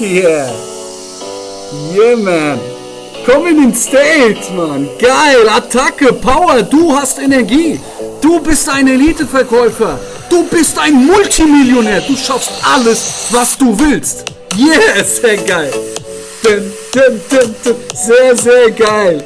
Yeah. Yeah, man. Komm in den State, Mann. Geil, Attacke, Power, du hast Energie. Du bist ein Eliteverkäufer. Du bist ein Multimillionär. Du schaffst alles, was du willst. Yeah, sehr geil. Dun, dun, dun. Sehr, sehr geil.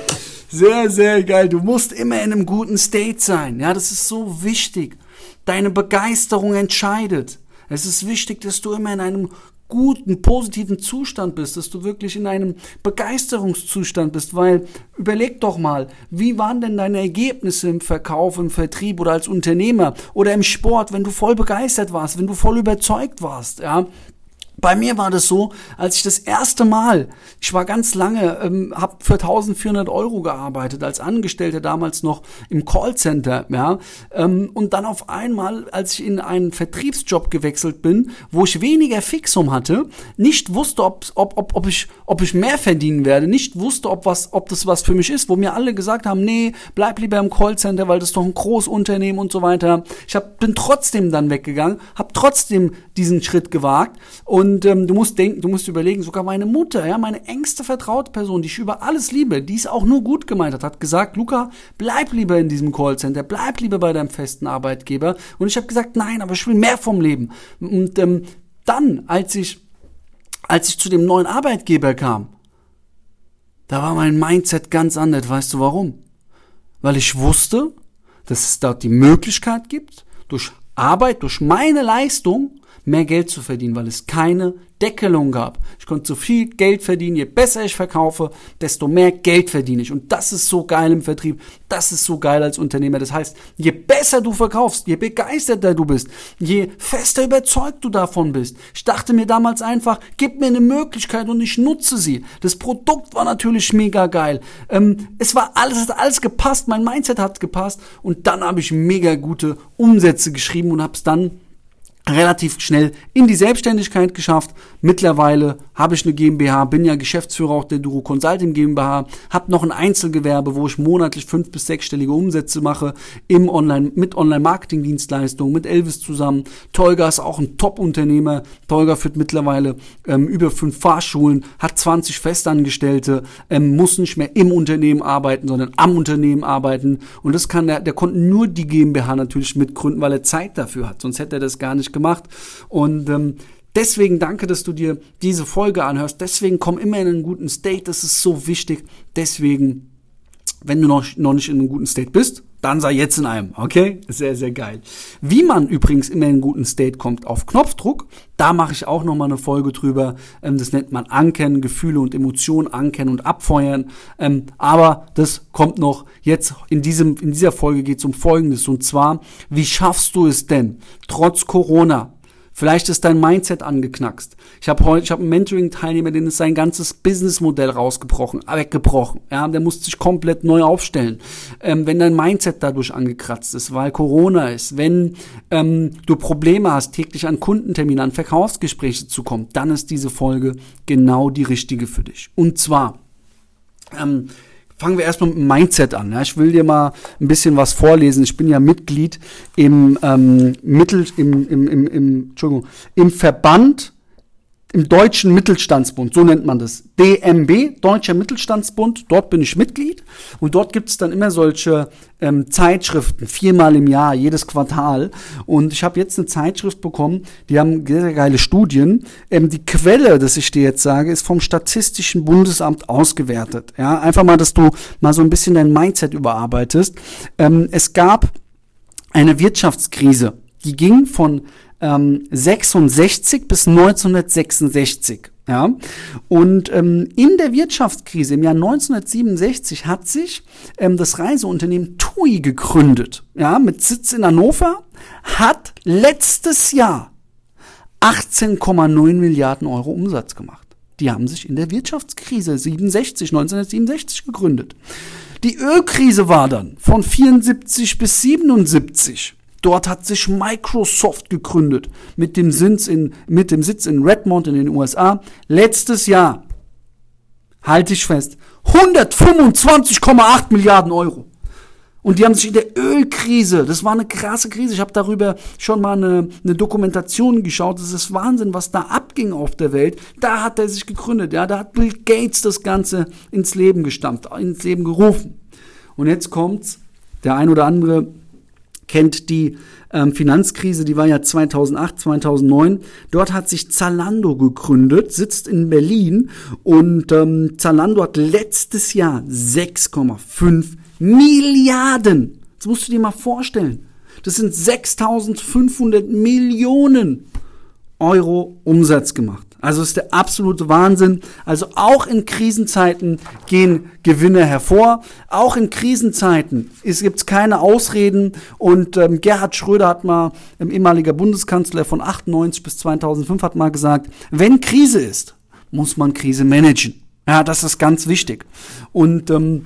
Sehr, sehr geil. Du musst immer in einem guten State sein. Ja, das ist so wichtig. Deine Begeisterung entscheidet. Es ist wichtig, dass du immer in einem guten, positiven Zustand bist, dass du wirklich in einem Begeisterungszustand bist, weil überleg doch mal, wie waren denn deine Ergebnisse im Verkauf, im Vertrieb oder als Unternehmer oder im Sport, wenn du voll begeistert warst, wenn du voll überzeugt warst, ja? Bei mir war das so, als ich das erste Mal, ich war ganz lange, ähm, habe für 1400 Euro gearbeitet als Angestellter damals noch im Callcenter, ja, ähm, und dann auf einmal, als ich in einen Vertriebsjob gewechselt bin, wo ich weniger Fixum hatte, nicht wusste, ob, ob, ob, ob ich, ob ich mehr verdienen werde, nicht wusste, ob was, ob das was für mich ist, wo mir alle gesagt haben, nee, bleib lieber im Callcenter, weil das ist doch ein Großunternehmen und so weiter. Ich hab, bin trotzdem dann weggegangen, habe trotzdem diesen Schritt gewagt und und ähm, du musst denken, du musst überlegen, sogar meine Mutter, ja, meine engste vertraute Person, die ich über alles liebe, die es auch nur gut gemeint hat, hat gesagt, Luca, bleib lieber in diesem Callcenter, bleib lieber bei deinem festen Arbeitgeber. Und ich habe gesagt, nein, aber ich will mehr vom Leben. Und ähm, dann, als ich, als ich zu dem neuen Arbeitgeber kam, da war mein Mindset ganz anders. Weißt du warum? Weil ich wusste, dass es dort die Möglichkeit gibt, durch Arbeit, durch meine Leistung mehr Geld zu verdienen, weil es keine Deckelung gab. Ich konnte so viel Geld verdienen, je besser ich verkaufe, desto mehr Geld verdiene ich. Und das ist so geil im Vertrieb, das ist so geil als Unternehmer. Das heißt, je besser du verkaufst, je begeisterter du bist, je fester überzeugt du davon bist. Ich dachte mir damals einfach, gib mir eine Möglichkeit und ich nutze sie. Das Produkt war natürlich mega geil. Ähm, es war alles, es hat alles gepasst, mein Mindset hat gepasst und dann habe ich mega gute Umsätze geschrieben und habe es dann relativ schnell in die Selbstständigkeit geschafft. Mittlerweile habe ich eine GmbH, bin ja Geschäftsführer auch der Duro Consulting GmbH, habe noch ein Einzelgewerbe, wo ich monatlich fünf bis sechsstellige Umsätze mache im Online mit Online-Marketing-Dienstleistungen mit Elvis zusammen. Tolga ist auch ein Top-Unternehmer. Tolga führt mittlerweile ähm, über fünf Fahrschulen, hat 20 Festangestellte, ähm, muss nicht mehr im Unternehmen arbeiten, sondern am Unternehmen arbeiten. Und das kann der, der konnte nur die GmbH natürlich mitgründen, weil er Zeit dafür hat. Sonst hätte er das gar nicht gemacht. Und ähm, deswegen danke, dass du dir diese Folge anhörst. Deswegen komm immer in einen guten State. Das ist so wichtig. Deswegen, wenn du noch, noch nicht in einem guten State bist, dann sei jetzt in einem, okay? Sehr, sehr geil. Wie man übrigens immer in einen guten State kommt auf Knopfdruck, da mache ich auch nochmal eine Folge drüber. Ähm, das nennt man Ankennen, Gefühle und Emotionen ankennen und abfeuern. Ähm, aber das kommt noch jetzt in diesem, in dieser Folge geht es um Folgendes. Und zwar, wie schaffst du es denn, trotz Corona, Vielleicht ist dein Mindset angeknackst. Ich habe heute, ich habe einen Mentoring-Teilnehmer, den ist sein ganzes Businessmodell rausgebrochen, weggebrochen. Ja, der muss sich komplett neu aufstellen. Ähm, wenn dein Mindset dadurch angekratzt ist, weil Corona ist, wenn ähm, du Probleme hast, täglich an Kundentermine, an Verkaufsgespräche zu kommen, dann ist diese Folge genau die richtige für dich. Und zwar ähm, fangen wir erstmal mit dem Mindset an. Ja. Ich will dir mal ein bisschen was vorlesen. Ich bin ja Mitglied im ähm, Mittel, im, im, im, im, Entschuldigung, im Verband im Deutschen Mittelstandsbund, so nennt man das. DMB, Deutscher Mittelstandsbund, dort bin ich Mitglied und dort gibt es dann immer solche ähm, Zeitschriften, viermal im Jahr, jedes Quartal. Und ich habe jetzt eine Zeitschrift bekommen, die haben sehr, geile Studien. Ähm, die Quelle, das ich dir jetzt sage, ist vom Statistischen Bundesamt ausgewertet. Ja, einfach mal, dass du mal so ein bisschen dein Mindset überarbeitest. Ähm, es gab eine Wirtschaftskrise, die ging von ähm, 66 bis 1966. Ja, und ähm, in der Wirtschaftskrise im Jahr 1967 hat sich ähm, das Reiseunternehmen TUI gegründet, ja, mit Sitz in Hannover, hat letztes Jahr 18,9 Milliarden Euro Umsatz gemacht. Die haben sich in der Wirtschaftskrise 67, 1967 gegründet. Die Ölkrise war dann von 74 bis 77. Dort hat sich Microsoft gegründet mit dem Sitz in, mit dem Sitz in Redmond in den USA. Letztes Jahr, halte ich fest, 125,8 Milliarden Euro. Und die haben sich in der Ölkrise, das war eine krasse Krise, ich habe darüber schon mal eine, eine Dokumentation geschaut, das ist Wahnsinn, was da abging auf der Welt. Da hat er sich gegründet, ja, da hat Bill Gates das Ganze ins Leben gestampft, ins Leben gerufen. Und jetzt kommt's, der ein oder andere kennt die ähm, Finanzkrise, die war ja 2008, 2009. Dort hat sich Zalando gegründet, sitzt in Berlin und ähm, Zalando hat letztes Jahr 6,5 Milliarden. Das musst du dir mal vorstellen. Das sind 6500 Millionen Euro Umsatz gemacht. Also ist der absolute Wahnsinn. Also auch in Krisenzeiten gehen Gewinne hervor. Auch in Krisenzeiten gibt es keine Ausreden. Und ähm, Gerhard Schröder hat mal, ähm, ehemaliger Bundeskanzler von 98 bis 2005, hat mal gesagt, wenn Krise ist, muss man Krise managen. Ja, das ist ganz wichtig. Und ähm,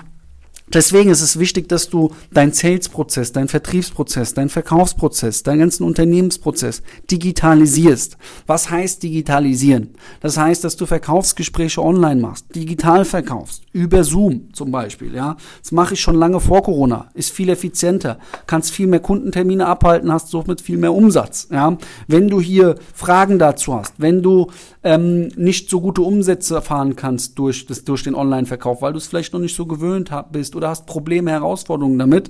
Deswegen ist es wichtig, dass du deinen Sales-Prozess, deinen Vertriebsprozess, deinen Verkaufsprozess, deinen ganzen Unternehmensprozess digitalisierst. Was heißt digitalisieren? Das heißt, dass du Verkaufsgespräche online machst, digital verkaufst, über Zoom zum Beispiel. Ja, das mache ich schon lange vor Corona. Ist viel effizienter, kannst viel mehr Kundentermine abhalten, hast somit viel mehr Umsatz. Ja, wenn du hier Fragen dazu hast, wenn du ähm, nicht so gute Umsätze erfahren kannst durch, das, durch den Online-Verkauf, weil du es vielleicht noch nicht so gewöhnt bist oder hast Probleme, Herausforderungen damit,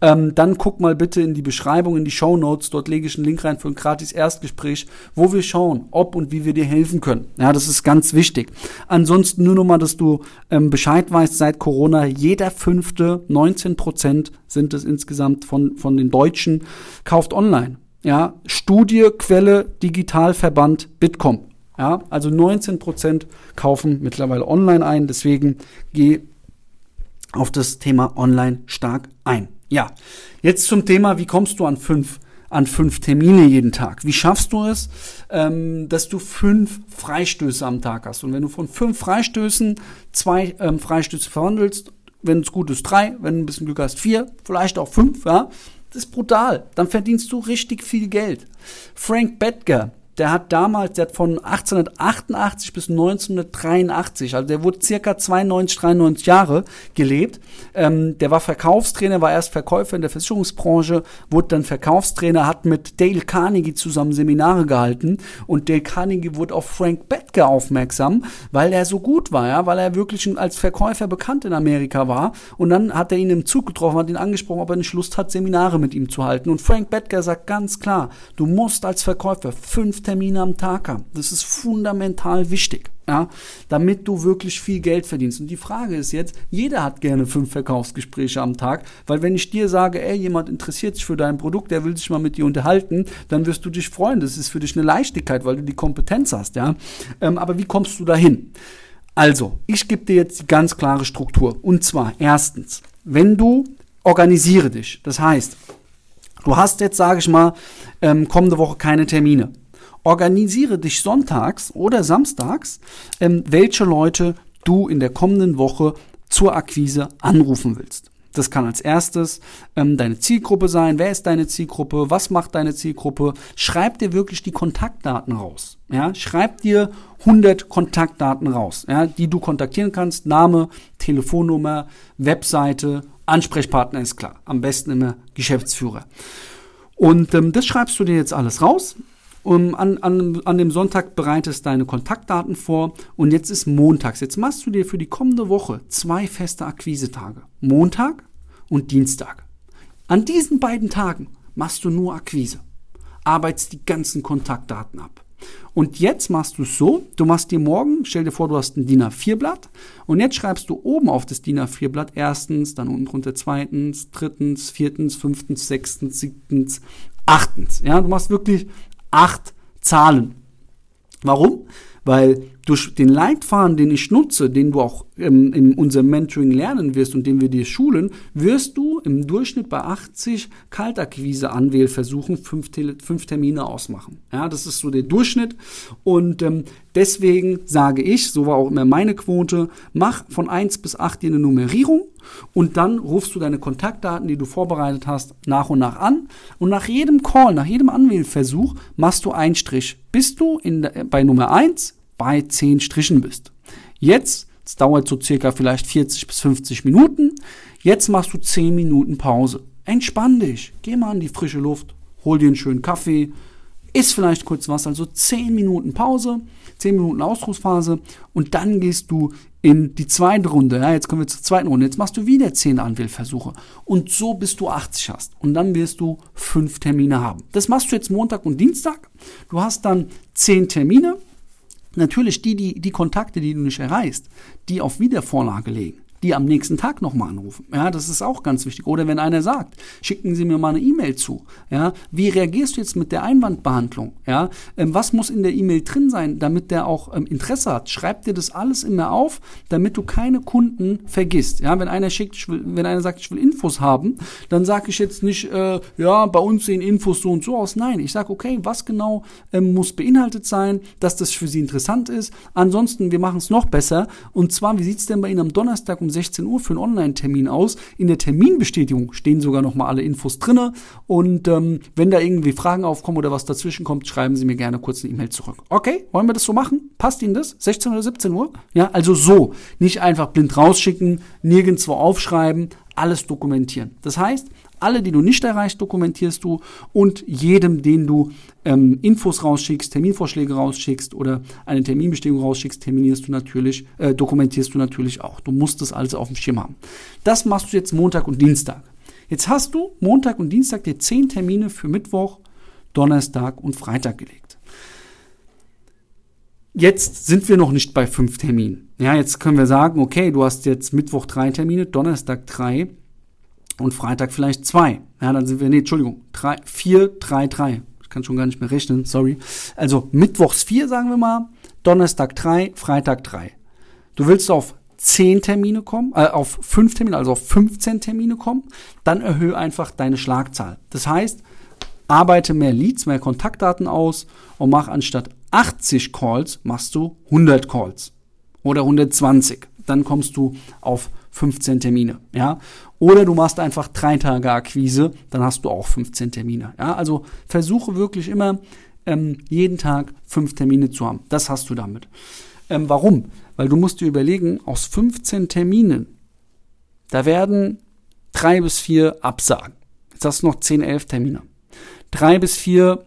ähm, dann guck mal bitte in die Beschreibung, in die Show Notes. Dort lege ich einen Link rein für ein gratis Erstgespräch, wo wir schauen, ob und wie wir dir helfen können. Ja, das ist ganz wichtig. Ansonsten nur noch mal, dass du ähm, Bescheid weißt, seit Corona jeder fünfte, 19 Prozent sind es insgesamt von, von den Deutschen, kauft online. Ja, Studie, Quelle, Digitalverband, Bitkom. Ja, also 19 Prozent kaufen mittlerweile online ein. Deswegen geh auf das Thema online stark ein. Ja, jetzt zum Thema, wie kommst du an fünf an fünf Termine jeden Tag. Wie schaffst du es, ähm, dass du fünf Freistöße am Tag hast? Und wenn du von fünf Freistößen zwei ähm, Freistöße verhandelst, wenn es gut ist, drei, wenn du ein bisschen Glück hast, vier, vielleicht auch fünf, ja, das ist brutal. Dann verdienst du richtig viel Geld. Frank Bettger, der hat damals, der hat von 1888 bis 1983, also der wurde circa 92, 93 Jahre gelebt. Ähm, der war Verkaufstrainer, war erst Verkäufer in der Versicherungsbranche, wurde dann Verkaufstrainer, hat mit Dale Carnegie zusammen Seminare gehalten und Dale Carnegie wurde auf Frank Bettger aufmerksam, weil er so gut war, ja, weil er wirklich als Verkäufer bekannt in Amerika war. Und dann hat er ihn im Zug getroffen, hat ihn angesprochen, ob er nicht Lust hat, Seminare mit ihm zu halten. Und Frank Bettger sagt ganz klar, du musst als Verkäufer fünf Termine am Tag haben. Das ist fundamental wichtig, ja, damit du wirklich viel Geld verdienst. Und die Frage ist jetzt, jeder hat gerne fünf Verkaufsgespräche am Tag, weil wenn ich dir sage, ey, jemand interessiert sich für dein Produkt, der will sich mal mit dir unterhalten, dann wirst du dich freuen. Das ist für dich eine Leichtigkeit, weil du die Kompetenz hast, ja. Ähm, aber wie kommst du dahin? Also, ich gebe dir jetzt die ganz klare Struktur. Und zwar, erstens, wenn du organisiere dich, das heißt, du hast jetzt, sage ich mal, ähm, kommende Woche keine Termine organisiere dich sonntags oder samstags, ähm, welche Leute du in der kommenden Woche zur Akquise anrufen willst. Das kann als erstes ähm, deine Zielgruppe sein. Wer ist deine Zielgruppe? Was macht deine Zielgruppe? Schreib dir wirklich die Kontaktdaten raus. Ja, schreib dir 100 Kontaktdaten raus, ja, die du kontaktieren kannst. Name, Telefonnummer, Webseite, Ansprechpartner ist klar. Am besten immer Geschäftsführer. Und ähm, das schreibst du dir jetzt alles raus. Um, an, an, an dem Sonntag bereitest deine Kontaktdaten vor und jetzt ist montags. Jetzt machst du dir für die kommende Woche zwei feste Akquisetage. Montag und Dienstag. An diesen beiden Tagen machst du nur Akquise. Arbeitest die ganzen Kontaktdaten ab. Und jetzt machst du es so, du machst dir morgen, stell dir vor, du hast ein DIN A4-Blatt und jetzt schreibst du oben auf das DIN A4-Blatt erstens, dann unten drunter zweitens, drittens, viertens, fünftens, sechstens, siebtens, achtens. Ja, du machst wirklich acht Zahlen. Warum? Weil durch den Leitfaden, den ich nutze, den du auch ähm, in unserem Mentoring lernen wirst und den wir dir schulen, wirst du im Durchschnitt bei 80 Kaltakquise-Anwählversuchen fünf, fünf Termine ausmachen. Ja, das ist so der Durchschnitt. Und ähm, deswegen sage ich, so war auch immer meine Quote, mach von 1 bis 8 dir eine Nummerierung und dann rufst du deine Kontaktdaten, die du vorbereitet hast, nach und nach an. Und nach jedem Call, nach jedem Anwählversuch machst du einen Strich, bis du in, bei Nummer 1 bei 10 Strichen bist. Jetzt, es dauert so circa vielleicht 40 bis 50 Minuten. Jetzt machst du 10 Minuten Pause. Entspann dich. Geh mal in die frische Luft. Hol dir einen schönen Kaffee. Iss vielleicht kurz was. Also 10 Minuten Pause. 10 Minuten Ausruhsphase. Und dann gehst du in die zweite Runde. Ja, jetzt kommen wir zur zweiten Runde. Jetzt machst du wieder 10 Anwählversuche. Und so bis du 80 hast. Und dann wirst du 5 Termine haben. Das machst du jetzt Montag und Dienstag. Du hast dann 10 Termine. Natürlich die, die, die Kontakte, die du nicht erreichst, die auf Wiedervorlage legen die am nächsten Tag nochmal anrufen. Ja, das ist auch ganz wichtig. Oder wenn einer sagt, schicken Sie mir mal eine E-Mail zu. Ja, wie reagierst du jetzt mit der Einwandbehandlung? Ja, ähm, was muss in der E-Mail drin sein, damit der auch ähm, Interesse hat? Schreib dir das alles immer auf, damit du keine Kunden vergisst. Ja, wenn einer schickt, will, wenn einer sagt, ich will Infos haben, dann sage ich jetzt nicht, äh, ja, bei uns sehen Infos so und so aus. Nein, ich sage, okay, was genau ähm, muss beinhaltet sein, dass das für Sie interessant ist. Ansonsten, wir machen es noch besser. Und zwar, wie sieht's denn bei Ihnen am Donnerstag um 16 Uhr für einen Online-Termin aus. In der Terminbestätigung stehen sogar nochmal alle Infos drinne. Und ähm, wenn da irgendwie Fragen aufkommen oder was dazwischen kommt, schreiben Sie mir gerne kurz eine E-Mail zurück. Okay, wollen wir das so machen? Passt Ihnen das? 16 oder 17 Uhr? Ja, also so. Nicht einfach blind rausschicken, nirgendwo aufschreiben, alles dokumentieren. Das heißt, alle, die du nicht erreichst, dokumentierst du und jedem, den du ähm, Infos rausschickst, Terminvorschläge rausschickst oder eine Terminbestimmung rausschickst, terminierst du natürlich, äh, dokumentierst du natürlich auch. Du musst das alles auf dem Schirm haben. Das machst du jetzt Montag und Dienstag. Jetzt hast du Montag und Dienstag dir zehn Termine für Mittwoch, Donnerstag und Freitag gelegt. Jetzt sind wir noch nicht bei fünf Terminen. Ja, jetzt können wir sagen, okay, du hast jetzt Mittwoch drei Termine, Donnerstag drei, und Freitag vielleicht zwei. Ja, dann sind wir, nee, Entschuldigung, drei, vier, drei, drei. Ich kann schon gar nicht mehr rechnen, sorry. Also Mittwochs vier, sagen wir mal, Donnerstag drei, Freitag drei. Du willst auf zehn Termine kommen, äh, auf fünf Termine, also auf 15 Termine kommen, dann erhöhe einfach deine Schlagzahl. Das heißt, arbeite mehr Leads, mehr Kontaktdaten aus und mach anstatt 80 Calls, machst du 100 Calls oder 120. Dann kommst du auf 15 Termine, ja. Oder du machst einfach drei Tage Akquise, dann hast du auch 15 Termine, ja. Also versuche wirklich immer ähm, jeden Tag fünf Termine zu haben. Das hast du damit. Ähm, warum? Weil du musst dir überlegen, aus 15 Terminen, da werden drei bis vier Absagen. Jetzt hast du noch 10, 11 Termine. Drei bis vier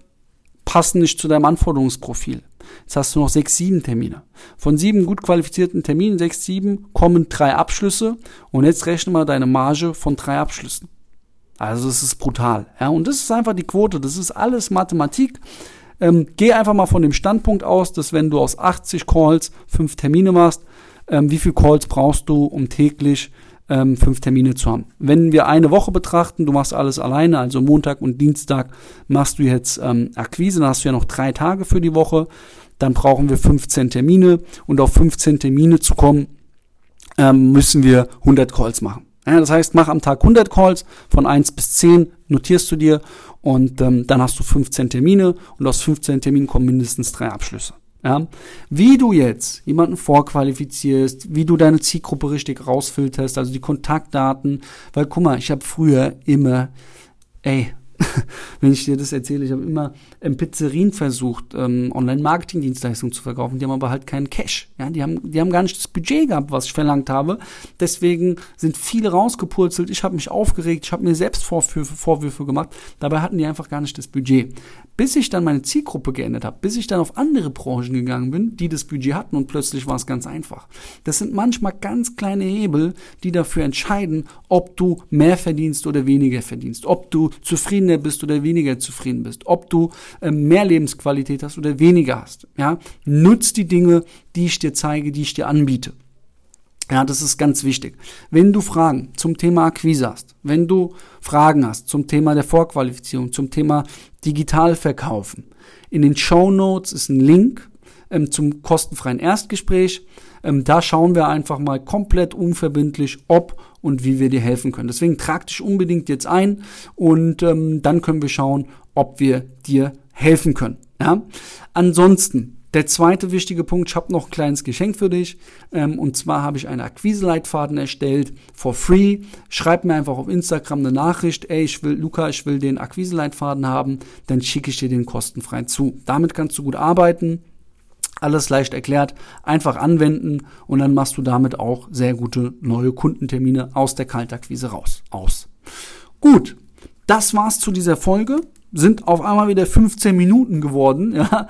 passen nicht zu deinem Anforderungsprofil. Jetzt hast du noch sechs, sieben Termine. Von sieben gut qualifizierten Terminen, sechs, sieben, kommen drei Abschlüsse und jetzt rechne mal deine Marge von drei Abschlüssen. Also das ist brutal. Ja, und das ist einfach die Quote. Das ist alles Mathematik. Ähm, geh einfach mal von dem Standpunkt aus, dass wenn du aus 80 Calls fünf Termine machst, ähm, wie viele Calls brauchst du, um täglich ähm, fünf Termine zu haben. Wenn wir eine Woche betrachten, du machst alles alleine, also Montag und Dienstag machst du jetzt ähm, Akquise, dann hast du ja noch drei Tage für die Woche, dann brauchen wir 15 Termine und auf 15 Termine zu kommen, ähm, müssen wir 100 Calls machen. Ja, das heißt, mach am Tag 100 Calls von 1 bis 10, notierst du dir und ähm, dann hast du 15 Termine und aus 15 Terminen kommen mindestens drei Abschlüsse. Ja? Wie du jetzt jemanden vorqualifizierst, wie du deine Zielgruppe richtig rausfilterst, also die Kontaktdaten, weil guck mal, ich habe früher immer, ey, wenn ich dir das erzähle, ich habe immer ähm, Pizzerien versucht, ähm, Online-Marketing-Dienstleistungen zu verkaufen. Die haben aber halt keinen Cash. Ja, die haben, die haben gar nicht das Budget gehabt, was ich verlangt habe. Deswegen sind viele rausgepurzelt. Ich habe mich aufgeregt. Ich habe mir selbst Vorwürfe, Vorwürfe gemacht. Dabei hatten die einfach gar nicht das Budget. Bis ich dann meine Zielgruppe geändert habe, bis ich dann auf andere Branchen gegangen bin, die das Budget hatten und plötzlich war es ganz einfach. Das sind manchmal ganz kleine Hebel, die dafür entscheiden, ob du mehr verdienst oder weniger verdienst, ob du zufriedener bist oder weniger zufrieden bist, ob du äh, mehr Lebensqualität hast oder weniger hast. Ja, nutz die Dinge, die ich dir zeige, die ich dir anbiete. Ja, das ist ganz wichtig. Wenn du Fragen zum Thema Akquise hast, wenn du Fragen hast zum Thema der Vorqualifizierung, zum Thema Digitalverkaufen, in den Show Notes ist ein Link ähm, zum kostenfreien Erstgespräch. Ähm, da schauen wir einfach mal komplett unverbindlich, ob und wie wir dir helfen können. Deswegen trag dich unbedingt jetzt ein und ähm, dann können wir schauen, ob wir dir helfen können. Ja? Ansonsten der zweite wichtige Punkt, ich habe noch ein kleines Geschenk für dich. Ähm, und zwar habe ich einen Akquise-Leitfaden erstellt, for free. Schreib mir einfach auf Instagram eine Nachricht, ey, ich will, Luca, ich will den Akquise-Leitfaden haben, dann schicke ich dir den kostenfrei zu. Damit kannst du gut arbeiten. Alles leicht erklärt, einfach anwenden und dann machst du damit auch sehr gute neue Kundentermine aus der Kaltakquise raus. Aus. Gut, das war's zu dieser Folge sind auf einmal wieder 15 Minuten geworden. Ja.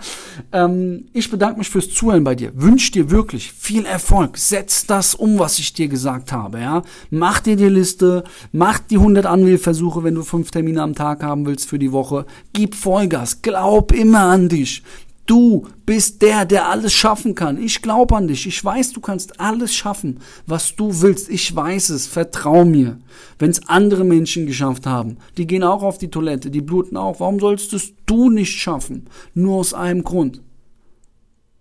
Ähm, ich bedanke mich fürs Zuhören bei dir. Wünsche dir wirklich viel Erfolg. Setz das um, was ich dir gesagt habe. Ja. Mach dir die Liste, mach die 100 Anwählversuche, wenn du fünf Termine am Tag haben willst für die Woche. Gib Vollgas, glaub immer an dich. Du bist der, der alles schaffen kann. Ich glaube an dich. Ich weiß, du kannst alles schaffen, was du willst. Ich weiß es. Vertrau mir. Wenn es andere Menschen geschafft haben, die gehen auch auf die Toilette, die bluten auch. Warum sollst es du nicht schaffen? Nur aus einem Grund.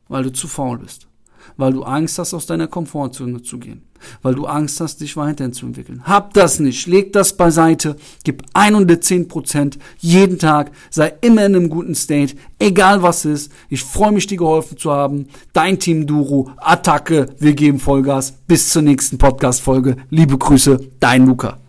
Weil du zu faul bist weil du Angst hast, aus deiner Komfortzone zu gehen, weil du Angst hast, dich weiterzuentwickeln. Hab das nicht, leg das beiseite, gib 110 Prozent jeden Tag, sei immer in einem guten State, egal was ist. Ich freue mich, dir geholfen zu haben. Dein Team Duru, Attacke, wir geben Vollgas. Bis zur nächsten Podcast-Folge. Liebe Grüße, dein Luca.